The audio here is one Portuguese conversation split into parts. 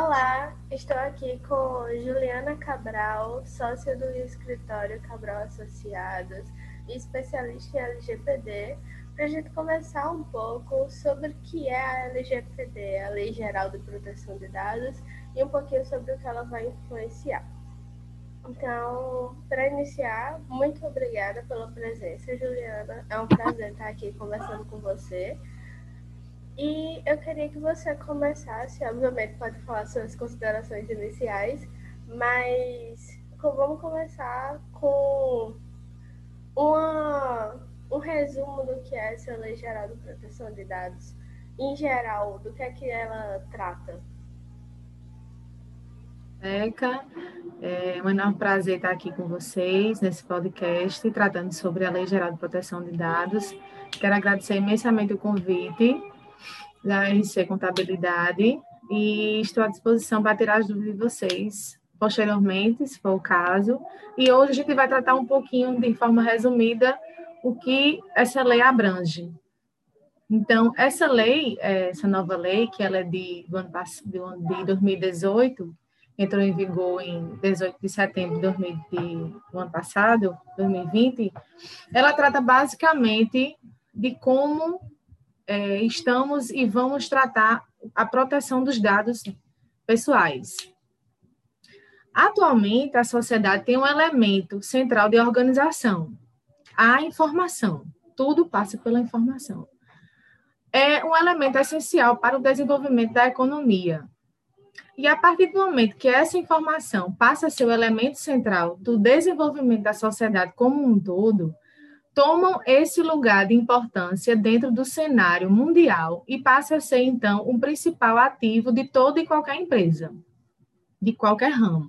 Olá, estou aqui com Juliana Cabral, sócia do escritório Cabral Associados e especialista em LGPD, para a gente conversar um pouco sobre o que é a LGPD, a Lei Geral de Proteção de Dados, e um pouquinho sobre o que ela vai influenciar. Então, para iniciar, muito obrigada pela presença, Juliana. É um prazer estar aqui conversando com você. E eu queria que você começasse, obviamente pode falar suas considerações iniciais, mas vamos começar com uma, um resumo do que é essa Lei Geral de Proteção de Dados, em geral, do que é que ela trata. Beca, é um enorme prazer estar aqui com vocês nesse podcast, tratando sobre a Lei Geral de Proteção de Dados. Quero agradecer imensamente o convite da RC Contabilidade e estou à disposição para tirar as dúvidas de vocês posteriormente, se for o caso. E hoje a gente vai tratar um pouquinho, de forma resumida, o que essa lei abrange. Então, essa lei, é, essa nova lei, que ela é de, de 2018, entrou em vigor em 18 de setembro de, 2000, de, do ano passado, 2020, ela trata basicamente de como é, estamos e vamos tratar a proteção dos dados pessoais. Atualmente, a sociedade tem um elemento central de organização, a informação. Tudo passa pela informação. É um elemento essencial para o desenvolvimento da economia. E a partir do momento que essa informação passa a ser o elemento central do desenvolvimento da sociedade como um todo, tomam esse lugar de importância dentro do cenário mundial e passa a ser, então, um principal ativo de toda e qualquer empresa, de qualquer ramo.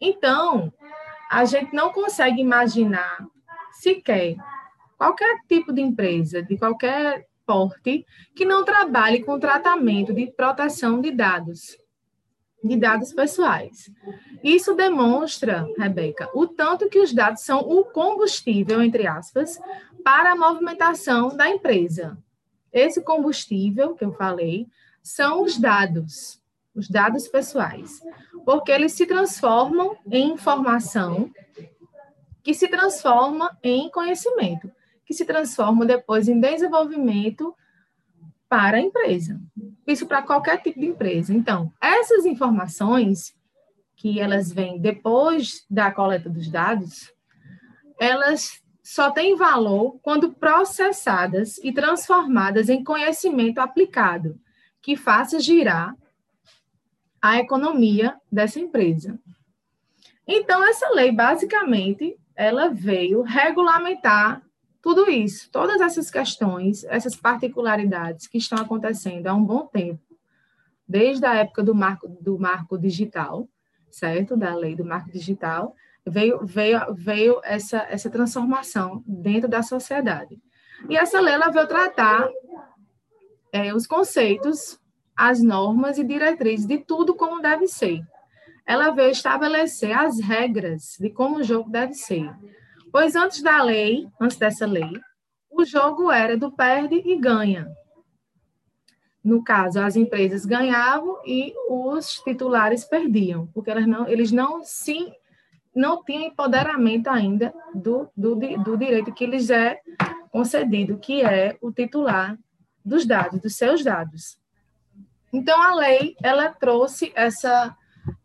Então, a gente não consegue imaginar sequer qualquer tipo de empresa, de qualquer porte, que não trabalhe com tratamento de proteção de dados de dados pessoais. Isso demonstra, Rebeca, o tanto que os dados são o combustível, entre aspas, para a movimentação da empresa. Esse combustível que eu falei são os dados, os dados pessoais, porque eles se transformam em informação, que se transforma em conhecimento, que se transforma depois em desenvolvimento para a empresa. Isso para qualquer tipo de empresa. Então, essas informações que elas vêm depois da coleta dos dados, elas só têm valor quando processadas e transformadas em conhecimento aplicado, que faça girar a economia dessa empresa. Então, essa lei, basicamente, ela veio regulamentar tudo isso, todas essas questões, essas particularidades que estão acontecendo há um bom tempo, desde a época do marco, do marco digital, certo? Da lei do marco digital, veio, veio, veio essa, essa transformação dentro da sociedade. E essa lei ela veio tratar é, os conceitos, as normas e diretrizes de tudo como deve ser. Ela veio estabelecer as regras de como o jogo deve ser. Pois antes da lei, antes dessa lei, o jogo era do perde e ganha. No caso, as empresas ganhavam e os titulares perdiam, porque elas não, eles não se não tinham empoderamento ainda do, do, do direito que lhes é concedido, que é o titular dos dados, dos seus dados. Então, a lei, ela trouxe essa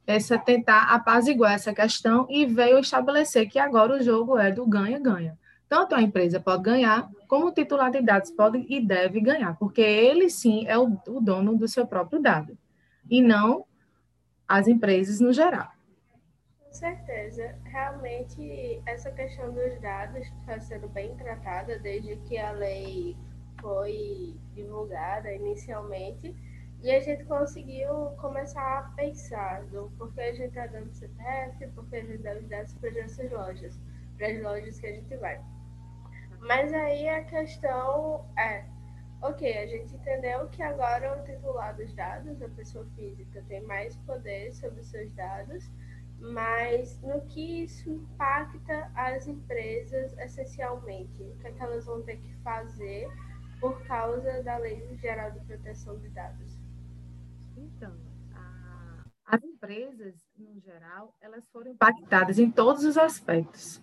essa tentar apaziguar essa questão e veio estabelecer que agora o jogo é do ganha-ganha. Tanto a empresa pode ganhar, como o titular de dados pode e deve ganhar, porque ele sim é o, o dono do seu próprio dado, e não as empresas no geral. Com certeza. Realmente, essa questão dos dados está sendo bem tratada desde que a lei foi divulgada inicialmente e a gente conseguiu começar a pensar do porquê a gente está dando CPF, porquê a gente deve dar para essas lojas, para as lojas que a gente vai. Mas aí a questão é, ok, a gente entendeu que agora o titular dos dados, a pessoa física, tem mais poder sobre os seus dados, mas no que isso impacta as empresas essencialmente? O que, é que elas vão ter que fazer por causa da Lei Geral de Proteção de Dados? Então, a, As empresas, no geral, elas foram impactadas em todos os aspectos.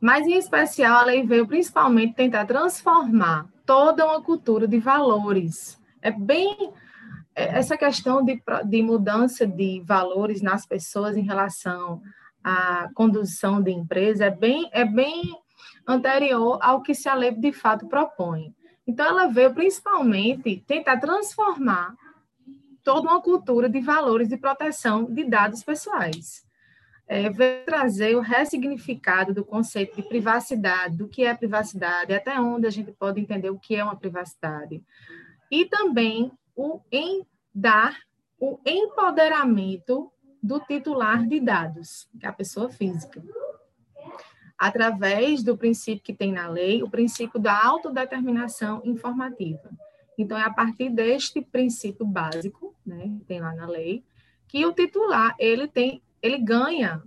Mas, em especial, a lei veio principalmente tentar transformar toda uma cultura de valores. É bem é, essa questão de, de mudança de valores nas pessoas em relação à condução de empresa é bem, é bem anterior ao que se a lei de fato propõe. Então, ela veio principalmente tentar transformar toda uma cultura de valores de proteção de dados pessoais. É, veio trazer o ressignificado do conceito de privacidade, do que é privacidade, até onde a gente pode entender o que é uma privacidade. E também o em dar o empoderamento do titular de dados, que é a pessoa física. Através do princípio que tem na lei, o princípio da autodeterminação informativa. Então, é a partir deste princípio básico, né, que tem lá na lei, que o titular ele tem, ele ganha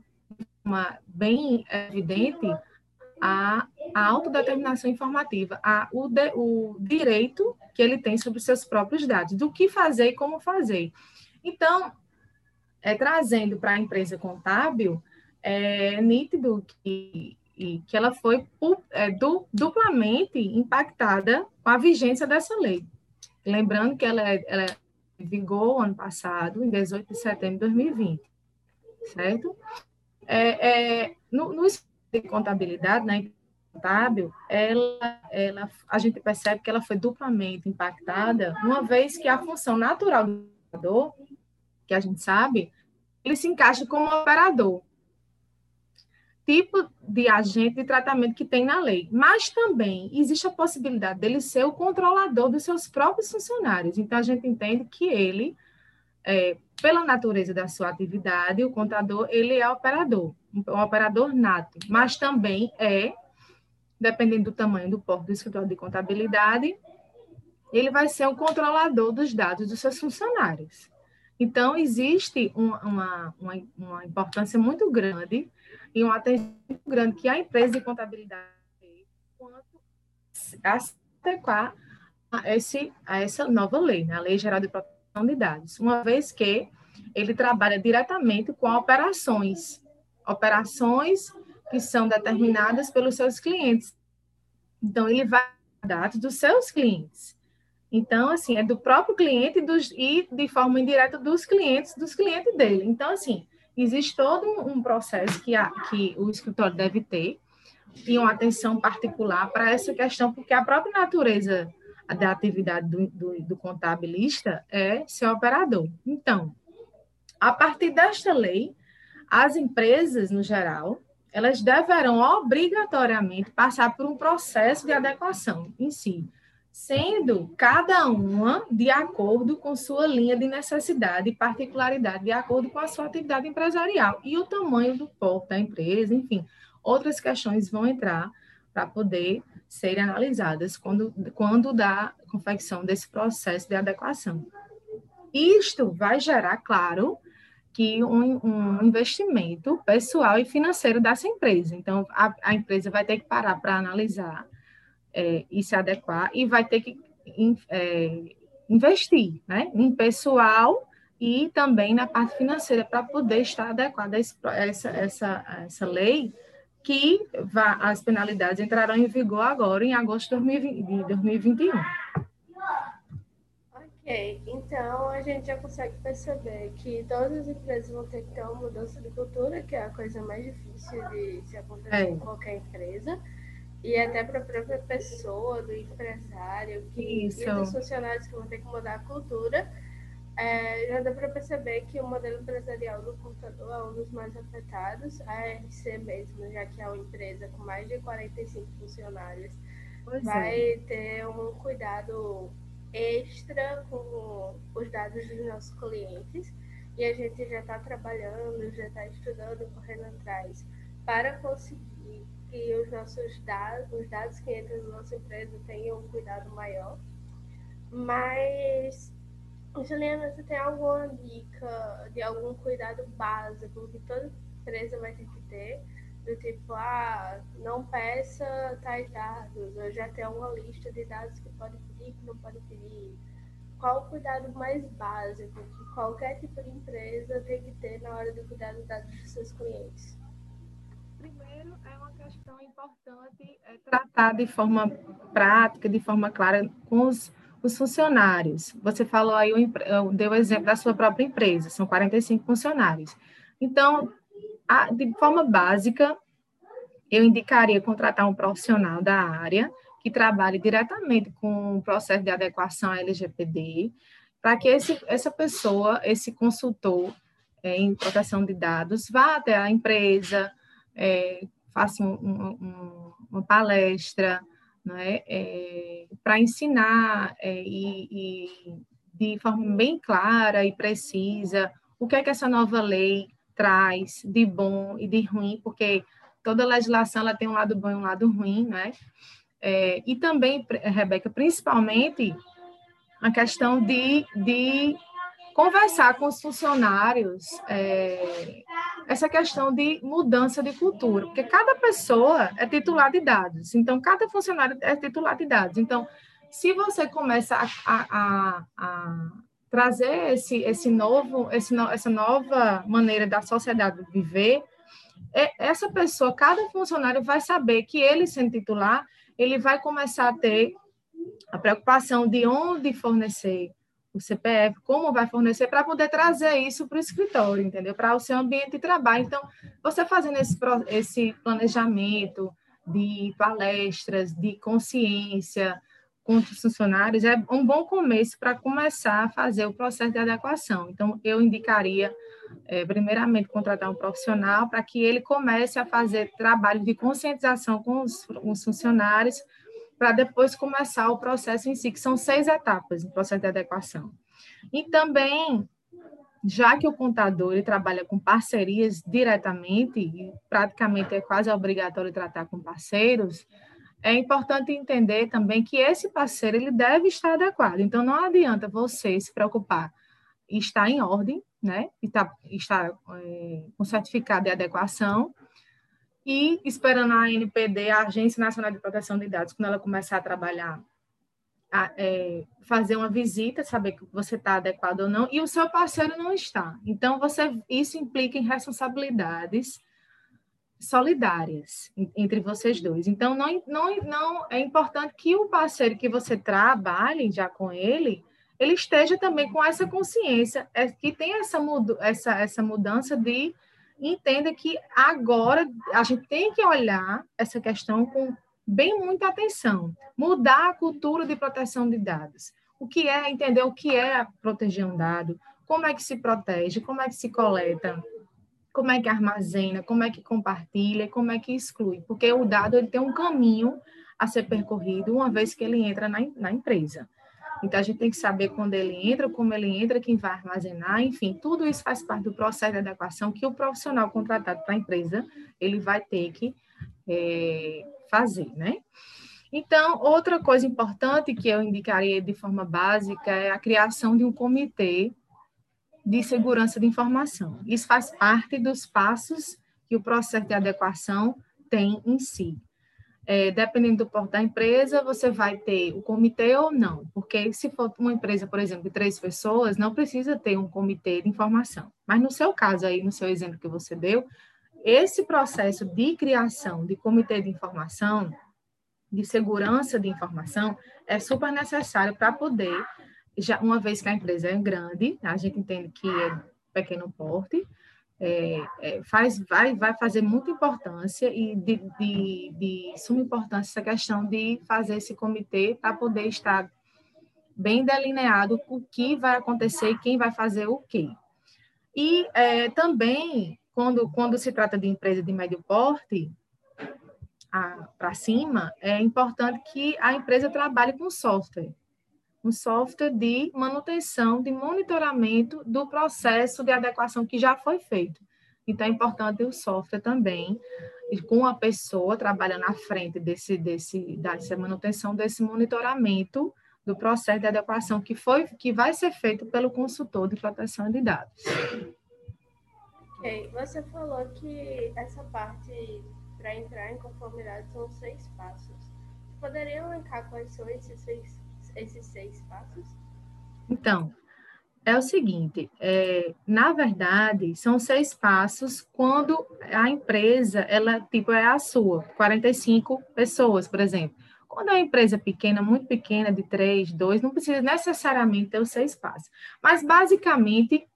uma bem evidente a, a autodeterminação informativa, a, o, de, o direito que ele tem sobre seus próprios dados, do que fazer e como fazer. Então, é, trazendo para a empresa contábil, é nítido que, que ela foi é, du, duplamente impactada com a vigência dessa lei. Lembrando que ela, é, ela vigou ano passado, em 18 de setembro de 2020, certo? É, é, no, no de contabilidade, né, contábil, ela, ela, a gente percebe que ela foi duplamente impactada, uma vez que a função natural do operador, que a gente sabe, ele se encaixa como operador tipo de agente de tratamento que tem na lei, mas também existe a possibilidade dele ser o controlador dos seus próprios funcionários. Então, a gente entende que ele, é, pela natureza da sua atividade, o contador, ele é operador, um operador nato, mas também é, dependendo do tamanho do porto do escritório de contabilidade, ele vai ser o controlador dos dados dos seus funcionários. Então, existe uma, uma, uma importância muito grande e uma atenção muito grande que a empresa de contabilidade quanto a se adequar a, esse, a essa nova lei, né? a Lei Geral de Proteção de Dados, uma vez que ele trabalha diretamente com operações, operações que são determinadas pelos seus clientes. Então, ele vai dados dos seus clientes. Então, assim, é do próprio cliente dos, e de forma indireta dos clientes, dos clientes dele. Então, assim, existe todo um processo que, a, que o escritório deve ter e uma atenção particular para essa questão, porque a própria natureza da atividade do, do, do contabilista é ser operador. Então, a partir desta lei, as empresas, no geral, elas deverão obrigatoriamente passar por um processo de adequação em si, sendo cada uma de acordo com sua linha de necessidade e particularidade, de acordo com a sua atividade empresarial e o tamanho do porto da empresa, enfim, outras questões vão entrar para poder serem analisadas quando, quando da confecção desse processo de adequação. Isto vai gerar, claro, que um, um investimento pessoal e financeiro dessa empresa. Então, a, a empresa vai ter que parar para analisar é, e se adequar, e vai ter que é, investir né, em pessoal e também na parte financeira para poder estar adequada a essa, essa, essa lei que vai, as penalidades entrarão em vigor agora em agosto de 2021. Ok, então a gente já consegue perceber que todas as empresas vão ter que ter uma mudança de cultura, que é a coisa mais difícil de se acontecer é. em qualquer empresa e até para a própria pessoa, do empresário, que, e dos funcionários que vão ter que mudar a cultura, é, já dá para perceber que o modelo empresarial do computador é um dos mais afetados, a RC mesmo, já que é uma empresa com mais de 45 funcionários, pois vai é. ter um cuidado extra com os dados dos nossos clientes. E a gente já está trabalhando, já está estudando, correndo atrás para conseguir que os nossos dados, os dados que entram na nossa empresa tenham um cuidado maior. Mas, Juliana, você tem alguma dica de algum cuidado básico que toda empresa vai ter que ter? Do tipo, ah, não peça tais dados, ou já tem uma lista de dados que pode pedir, que não pode pedir. qual o cuidado mais básico que qualquer tipo de empresa tem que ter na hora de cuidar dos dados dos seus clientes? É uma questão importante é tratar de forma prática, de forma clara com os, os funcionários. Você falou aí, deu o exemplo da sua própria empresa, são 45 funcionários. Então, a, de forma básica, eu indicaria contratar um profissional da área que trabalhe diretamente com o processo de adequação à LGPD, para que esse, essa pessoa, esse consultor é, em proteção de dados, vá até a empresa, é, faça um, um, uma palestra, né, é, para ensinar é, e, e, de forma bem clara e precisa o que é que essa nova lei traz de bom e de ruim, porque toda legislação ela tem um lado bom e um lado ruim, né? É, e também, Rebeca, principalmente a questão de, de conversar com os funcionários é, essa questão de mudança de cultura, porque cada pessoa é titular de dados, então cada funcionário é titular de dados. Então, se você começa a, a, a trazer esse, esse novo, esse, essa nova maneira da sociedade viver, é, essa pessoa, cada funcionário vai saber que ele sendo titular, ele vai começar a ter a preocupação de onde fornecer o CPF, como vai fornecer, para poder trazer isso para o escritório, entendeu? Para o seu ambiente de trabalho. Então, você fazendo esse, esse planejamento de palestras, de consciência com os funcionários, é um bom começo para começar a fazer o processo de adequação. Então, eu indicaria, é, primeiramente, contratar um profissional para que ele comece a fazer trabalho de conscientização com os, com os funcionários, para depois começar o processo em si, que são seis etapas no processo de adequação. E também, já que o contador ele trabalha com parcerias diretamente, e praticamente é quase obrigatório tratar com parceiros, é importante entender também que esse parceiro ele deve estar adequado. Então, não adianta você se preocupar e estar em ordem, né? E tá, estar é, com certificado de adequação, e esperando a ANPD, a Agência Nacional de Proteção de Dados, quando ela começar a trabalhar, a, é, fazer uma visita, saber que você está adequado ou não, e o seu parceiro não está. Então, você isso implica em responsabilidades solidárias entre vocês dois. Então, não, não, não é importante que o parceiro que você trabalhe já com ele, ele esteja também com essa consciência, é, que tem essa, essa, essa mudança de entenda que agora a gente tem que olhar essa questão com bem muita atenção, mudar a cultura de proteção de dados. O que é entender o que é proteger um dado, como é que se protege, como é que se coleta, como é que armazena, como é que compartilha, como é que exclui, porque o dado ele tem um caminho a ser percorrido uma vez que ele entra na, na empresa. Então, a gente tem que saber quando ele entra, como ele entra, quem vai armazenar, enfim, tudo isso faz parte do processo de adequação que o profissional contratado para a empresa, ele vai ter que é, fazer, né? Então, outra coisa importante que eu indicaria de forma básica é a criação de um comitê de segurança de informação. Isso faz parte dos passos que o processo de adequação tem em si é, dependendo do porte da empresa, você vai ter o comitê ou não, porque se for uma empresa, por exemplo, de três pessoas, não precisa ter um comitê de informação. Mas no seu caso aí, no seu exemplo que você deu, esse processo de criação de comitê de informação, de segurança de informação, é super necessário para poder, já uma vez que a empresa é grande, a gente entende que é pequeno porte, é, é, faz, vai, vai fazer muita importância e de, de, de suma importância essa questão de fazer esse comitê para poder estar bem delineado o que vai acontecer e quem vai fazer o quê. E é, também, quando, quando se trata de empresa de médio porte, para cima, é importante que a empresa trabalhe com software um software de manutenção, de monitoramento do processo de adequação que já foi feito. Então, é importante o software também, com a pessoa trabalhando à frente desse, desse, dessa manutenção, desse monitoramento do processo de adequação que, foi, que vai ser feito pelo consultor de proteção de dados. Ok, você falou que essa parte para entrar em conformidade são seis passos. Poderia elencar quais são esses seis esses seis passos? Então, é o seguinte, é, na verdade, são seis passos quando a empresa, ela, tipo, é a sua, 45 pessoas, por exemplo. Quando é uma empresa pequena, muito pequena, de três, dois, não precisa necessariamente ter os seis passos. Mas, basicamente,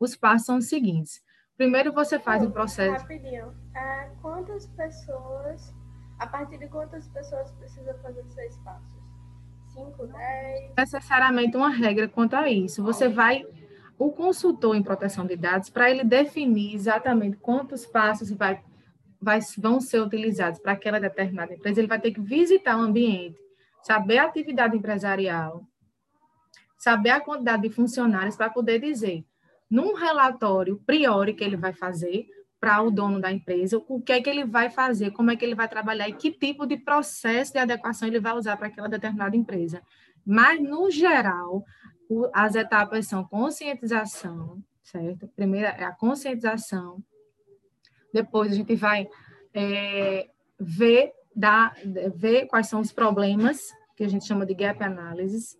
os passos são os seguintes. Primeiro, você faz o processo... Rapidinho. É, quantas pessoas, a partir de quantas pessoas precisa fazer os seis passos? 5, 10? Necessariamente uma regra quanto a isso. Você vai o consultor em proteção de dados para ele definir exatamente quantos passos vai, vai, vão ser utilizados para aquela determinada empresa, ele vai ter que visitar o ambiente, saber a atividade empresarial, saber a quantidade de funcionários para poder dizer, num relatório priori que ele vai fazer para o dono da empresa, o que é que ele vai fazer, como é que ele vai trabalhar e que tipo de processo de adequação ele vai usar para aquela determinada empresa. Mas, no geral, o, as etapas são conscientização, certo? Primeiro é a conscientização, depois a gente vai é, ver, dar, ver quais são os problemas, que a gente chama de gap analysis,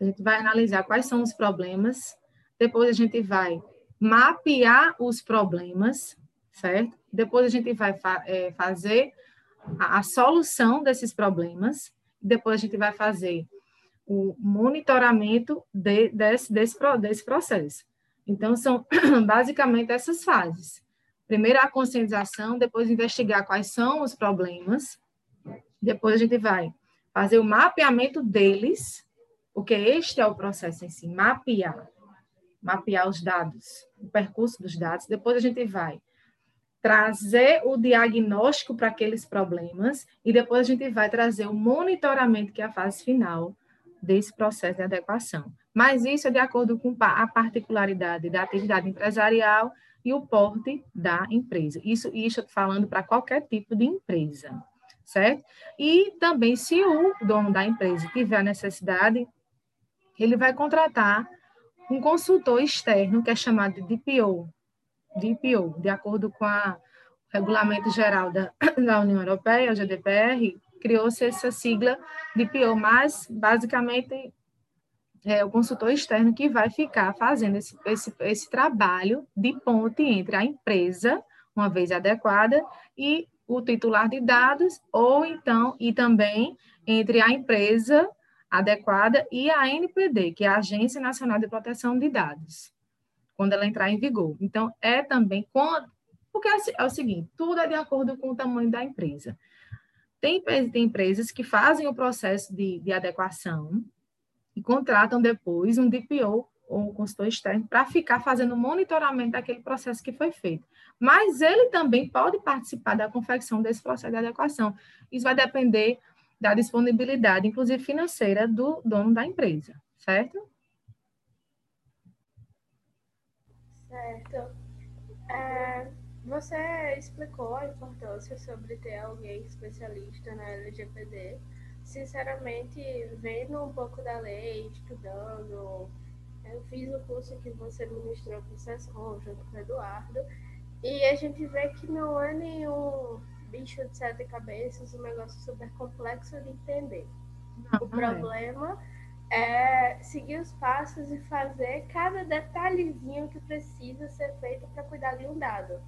a gente vai analisar quais são os problemas, depois a gente vai mapear os problemas, certo? Depois a gente vai fa é, fazer a, a, solução desses problemas, depois a gente vai fazer o monitoramento de, desse, desse, desse processo. Então, são basicamente essas fases. Primeiro a conscientização, depois investigar quais são os problemas, depois a gente vai fazer o mapeamento deles, porque este é o processo em si, mapear, mapear os dados, o percurso dos dados, depois a gente vai trazer o diagnóstico para aqueles problemas e depois a gente vai trazer o monitoramento, que é a fase final desse processo de adequação. Mas isso é de acordo com a particularidade da atividade empresarial e o porte da empresa. Isso, isso falando para qualquer tipo de empresa, certo? E também, se o dono da empresa tiver a necessidade, ele vai contratar um consultor externo, que é chamado de DPO, DPO, de acordo com o Regulamento Geral da, da União Europeia, o GDPR, criou-se essa sigla DPO, mas basicamente é o consultor externo que vai ficar fazendo esse, esse, esse trabalho de ponte entre a empresa, uma vez adequada, e o titular de dados, ou então, e também entre a empresa adequada e a NPD, que é a Agência Nacional de Proteção de Dados quando ela entrar em vigor. Então, é também quando. Porque é, é o seguinte: tudo é de acordo com o tamanho da empresa. Tem, tem empresas que fazem o processo de, de adequação e contratam depois um DPO ou um consultor externo para ficar fazendo monitoramento daquele processo que foi feito. Mas ele também pode participar da confecção desse processo de adequação. Isso vai depender da disponibilidade, inclusive financeira, do dono da empresa, certo? Certo. É, você explicou a importância sobre ter alguém especialista na LGPD. Sinceramente, vendo um pouco da lei, estudando, eu fiz o curso que você ministrou com o Sescom, junto com o Eduardo, e a gente vê que não é nenhum bicho de sete cabeças, um negócio super complexo de entender. Não, o não é. problema é é seguir os passos e fazer cada detalhezinho que precisa ser feito para cuidar de um dado.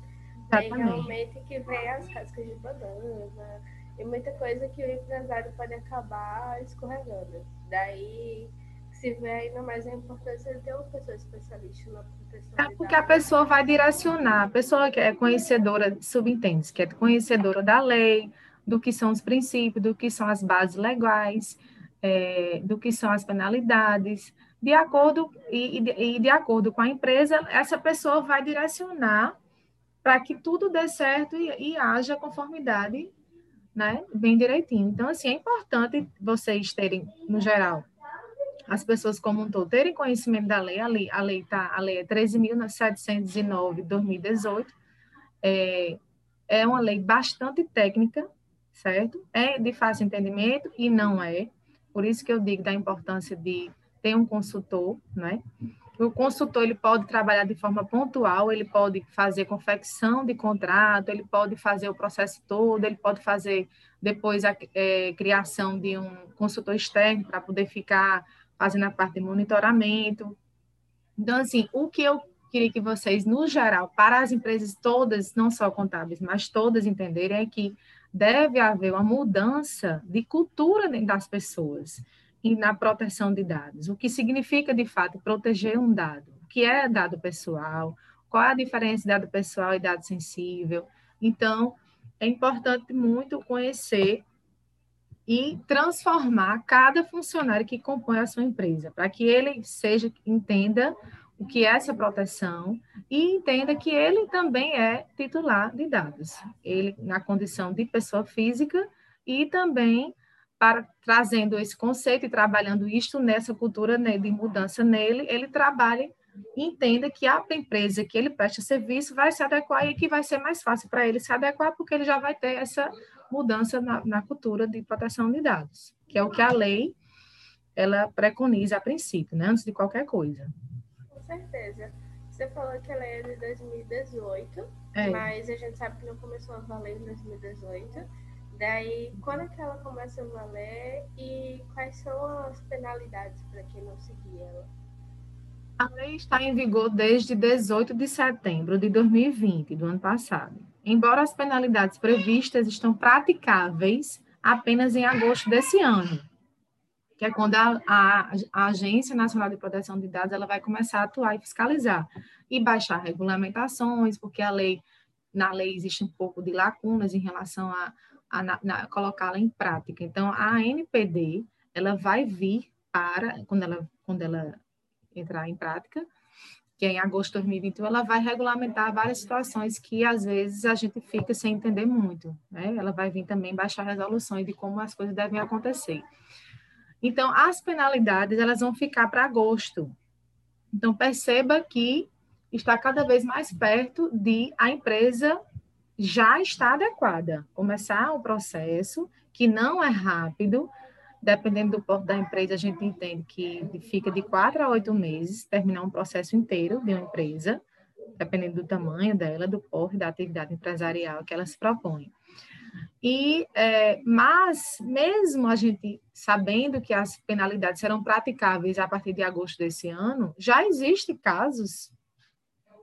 Tem realmente que vem as cascas de banana e muita coisa que o empresário pode acabar escorregando. Daí se vê ainda mais a importância de ter uma pessoa especialista na proteção. É porque a pessoa vai direcionar, a pessoa que é conhecedora, subentende que é conhecedora da lei, do que são os princípios, do que são as bases legais é, do que são as penalidades, de acordo e, e, de acordo com a empresa, essa pessoa vai direcionar para que tudo dê certo e, e haja conformidade, né, bem direitinho. Então, assim, é importante vocês terem, no geral, as pessoas como um todo terem conhecimento da lei. A lei, a lei, tá, a lei é 13.709 de 2018. É, é uma lei bastante técnica, certo? É de fácil entendimento e não é. Por isso que eu digo da importância de ter um consultor, né? O consultor ele pode trabalhar de forma pontual, ele pode fazer confecção de contrato, ele pode fazer o processo todo, ele pode fazer depois a é, criação de um consultor externo para poder ficar fazendo a parte de monitoramento. Então, assim, o que eu queria que vocês, no geral, para as empresas todas, não só contábeis, mas todas entenderem, é que deve haver uma mudança de cultura das pessoas na proteção de dados. O que significa, de fato, proteger um dado? O que é dado pessoal? Qual é a diferença de dado pessoal e dado sensível? Então, é importante muito conhecer e transformar cada funcionário que compõe a sua empresa, para que ele seja entenda o que é essa proteção e entenda que ele também é titular de dados. Ele na condição de pessoa física e também para trazendo esse conceito e trabalhando isto nessa cultura né, de mudança nele, ele trabalha entenda que a empresa que ele presta serviço vai se adequar e que vai ser mais fácil para ele se adequar, porque ele já vai ter essa mudança na, na cultura de proteção de dados, que é o que a lei ela preconiza a princípio, né, antes de qualquer coisa certeza. Você falou que ela é de 2018, é. mas a gente sabe que não começou a valer em 2018. Daí, quando é que ela começa a valer e quais são as penalidades para quem não seguir ela? A lei está em vigor desde 18 de setembro de 2020, do ano passado. Embora as penalidades previstas estão praticáveis apenas em agosto desse ano, que é quando a, a, a, Agência Nacional de Proteção de Dados ela vai começar a atuar e fiscalizar e baixar regulamentações, porque a lei na lei existe um pouco de lacunas em relação a, a colocá-la em prática. Então, a ANPD ela vai vir para quando ela quando ela entrar em prática, que é em agosto de 2021, ela vai regulamentar várias situações que às vezes a gente fica sem entender muito. Né? Ela vai vir também baixar resoluções de como as coisas devem acontecer. Então, as penalidades elas vão ficar para agosto. Então, perceba que está cada vez mais perto de a empresa já estar adequada, começar o processo, que não é rápido, dependendo do porto da empresa, a gente entende que fica de quatro a oito meses terminar um processo inteiro de uma empresa, dependendo do tamanho dela, do porto e da atividade empresarial que ela se propõe. E, é, mas, mesmo a gente sabendo que as penalidades serão praticáveis a partir de agosto desse ano, já existem casos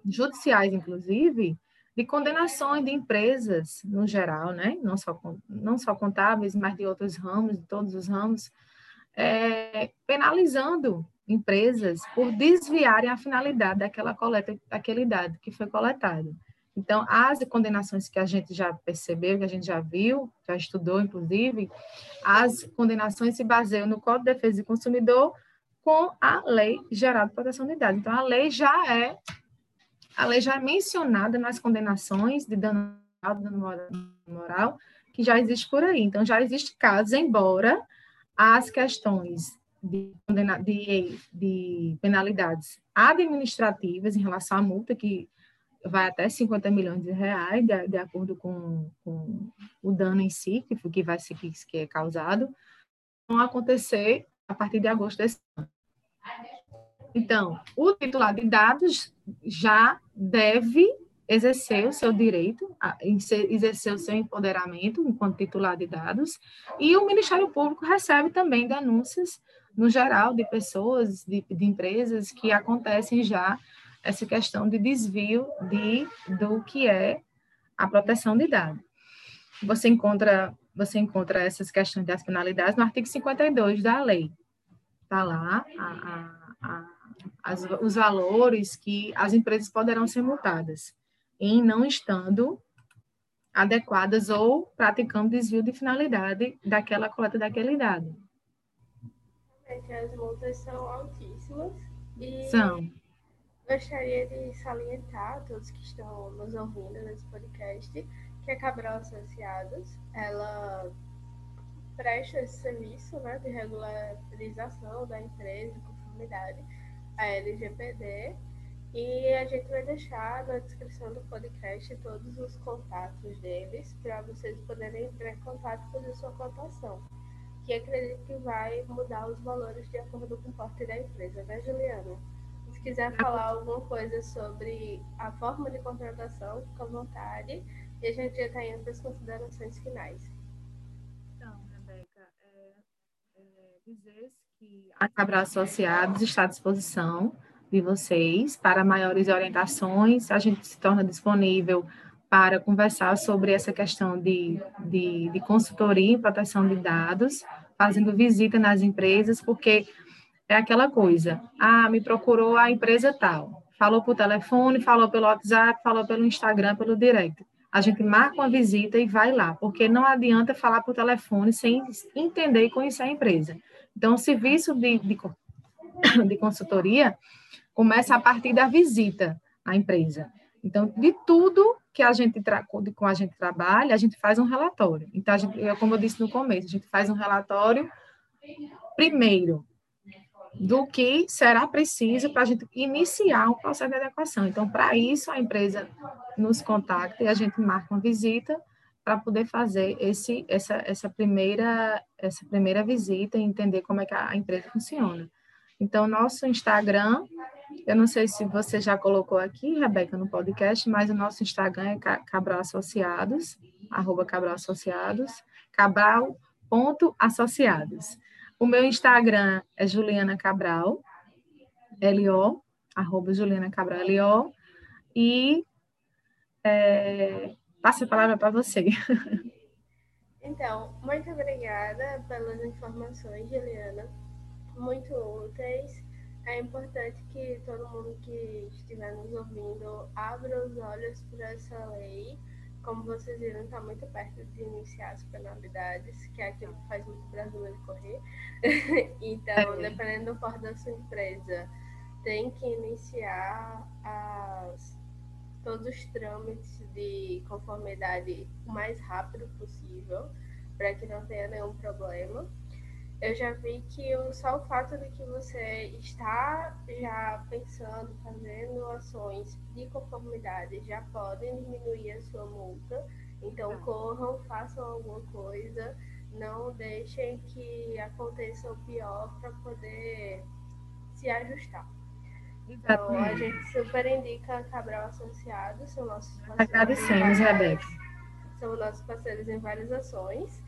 judiciais, inclusive, de condenações de empresas no geral, né? não, só, não só contábeis, mas de outros ramos, de todos os ramos, é, penalizando empresas por desviarem a finalidade daquela coleta, daquele dado que foi coletado. Então, as condenações que a gente já percebeu, que a gente já viu, já estudou, inclusive, as condenações se baseiam no Código de Defesa do Consumidor com a Lei Geral de Proteção de Dados. Então, a lei já é a lei já é mencionada nas condenações de dano moral que já existe por aí. Então, já existe casos, embora as questões de, de, de penalidades administrativas em relação à multa, que vai até 50 milhões de reais, de, de acordo com, com, o dano em si, que, que vai ser que, que é causado, vão acontecer a partir de agosto desse ano. Então, o titular de dados já deve exercer o seu direito, exercer o seu empoderamento enquanto titular de dados, e o Ministério Público recebe também denúncias, no geral, de pessoas, de, de empresas que acontecem já essa questão de desvio de, do que é a proteção de dados. Você encontra, você encontra essas questões das penalidades no artigo 52 da lei. Está lá a, a, a, as, os valores que as empresas poderão ser multadas em não estando adequadas ou praticando desvio de finalidade daquela coleta daquele dado. As multas são altíssimas. E... São gostaria de salientar a todos que estão nos ouvindo nesse podcast que a Cabral Associados, ela presta esse serviço né, de regularização da empresa de conformidade, a LGPD, e a gente vai deixar na descrição do podcast todos os contatos deles para vocês poderem entrar em contato e fazer sua cotação, que acredito que vai mudar os valores de acordo com o porte da empresa, né, Juliana? Quiser falar alguma coisa sobre a forma de contratação, fica à vontade. E a gente já está indo para as considerações finais. Então, Rebeca, é, é, dizer que a Cabral Associados está à disposição de vocês para maiores orientações. A gente se torna disponível para conversar sobre essa questão de, de, de consultoria em proteção de dados, fazendo visita nas empresas, porque é aquela coisa, ah, me procurou a empresa tal, falou por telefone, falou pelo WhatsApp, falou pelo Instagram, pelo direct. A gente marca uma visita e vai lá, porque não adianta falar por telefone sem entender e conhecer a empresa. Então, o serviço de, de, de consultoria começa a partir da visita à empresa. Então, de tudo que a gente com a gente trabalha, a gente faz um relatório. Então, a gente, como eu disse no começo, a gente faz um relatório primeiro do que será preciso para a gente iniciar o processo de adequação. Então, para isso, a empresa nos contacta e a gente marca uma visita para poder fazer esse, essa, essa, primeira, essa primeira visita e entender como é que a empresa funciona. Então, nosso Instagram, eu não sei se você já colocou aqui, Rebeca, no podcast, mas o nosso Instagram é Cabral Associados, arroba Cabral Associados, cabral.associados. O meu Instagram é Juliana Cabral, L-O, arroba Juliana Cabral, L-O, e é, passo a palavra para você. Então, muito obrigada pelas informações, Juliana, muito úteis. É importante que todo mundo que estiver nos ouvindo abra os olhos para essa lei como vocês viram, está muito perto de iniciar as penalidades, que é aquilo que faz muito brasileiro correr. então, é. dependendo do porte da sua empresa, tem que iniciar as, todos os trâmites de conformidade o mais rápido possível, para que não tenha nenhum problema eu já vi que só o fato de que você está já pensando, fazendo ações de conformidade já podem diminuir a sua multa. Então, tá. corram, façam alguma coisa, não deixem que aconteça o pior para poder se ajustar. Então, a gente super indica Cabral Associados, são nossos parceiros. Agradecemos, Rebeca. São nossos parceiros em várias ações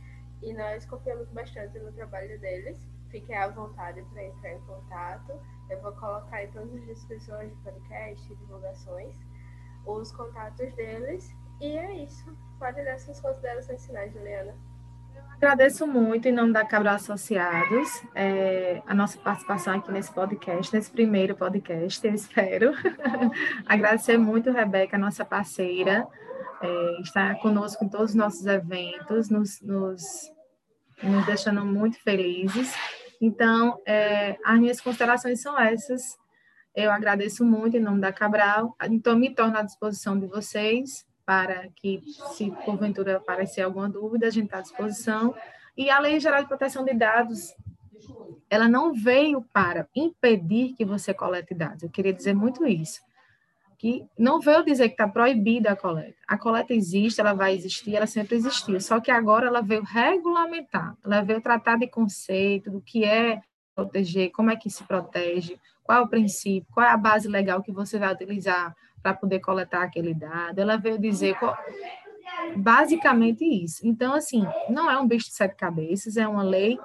e nós confiamos bastante no trabalho deles. Fiquem à vontade para entrar em contato. Eu vou colocar em todas as descrições de podcast, divulgações, os contatos deles. E é isso. Pode dar suas considerações finais, Juliana. Agradeço muito, em nome da Cabral Associados, é, a nossa participação aqui nesse podcast, nesse primeiro podcast, eu espero. Agradecer muito, Rebeca, nossa parceira, é, está conosco em todos os nossos eventos, nos, nos nos deixando muito felizes. Então, é, as minhas considerações são essas. Eu agradeço muito em nome da Cabral, então me torno à disposição de vocês para que, se porventura aparecer alguma dúvida, a gente está à disposição. E a Lei Geral de Proteção de Dados, ela não veio para impedir que você colete dados. Eu queria dizer muito isso que não veio dizer que está proibida a coleta. A coleta existe, ela vai existir, ela sempre existiu. Só que agora ela veio regulamentar, ela veio tratar de conceito, do que é proteger, como é que se protege, qual é o princípio, qual é a base legal que você vai utilizar para poder coletar aquele dado. Ela veio dizer qual... basicamente isso. Então, assim, não é um bicho de sete cabeças, é uma lei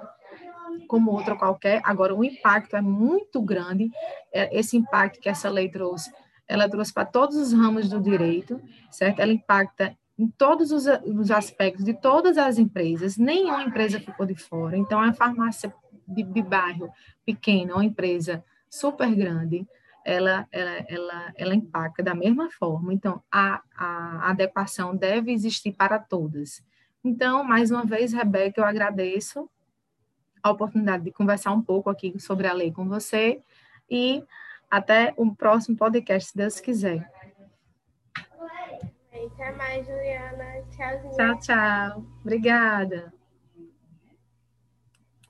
como outra qualquer. Agora, o impacto é muito grande. É, esse impacto que essa lei trouxe ela trouxe para todos os ramos do direito, certo? Ela impacta em todos os, os, aspectos de todas as empresas, nenhuma empresa ficou de fora. Então, a farmácia de, de bairro pequena, uma empresa super grande, ela, ela, ela, ela impacta da mesma forma. Então, a, a adequação deve existir para todas. Então, mais uma vez, Rebeca, eu agradeço a oportunidade de conversar um pouco aqui sobre a lei com você e até o próximo podcast, se Deus quiser. Até mais, Juliana. Tchauzinho. Tchau, tchau. Obrigada.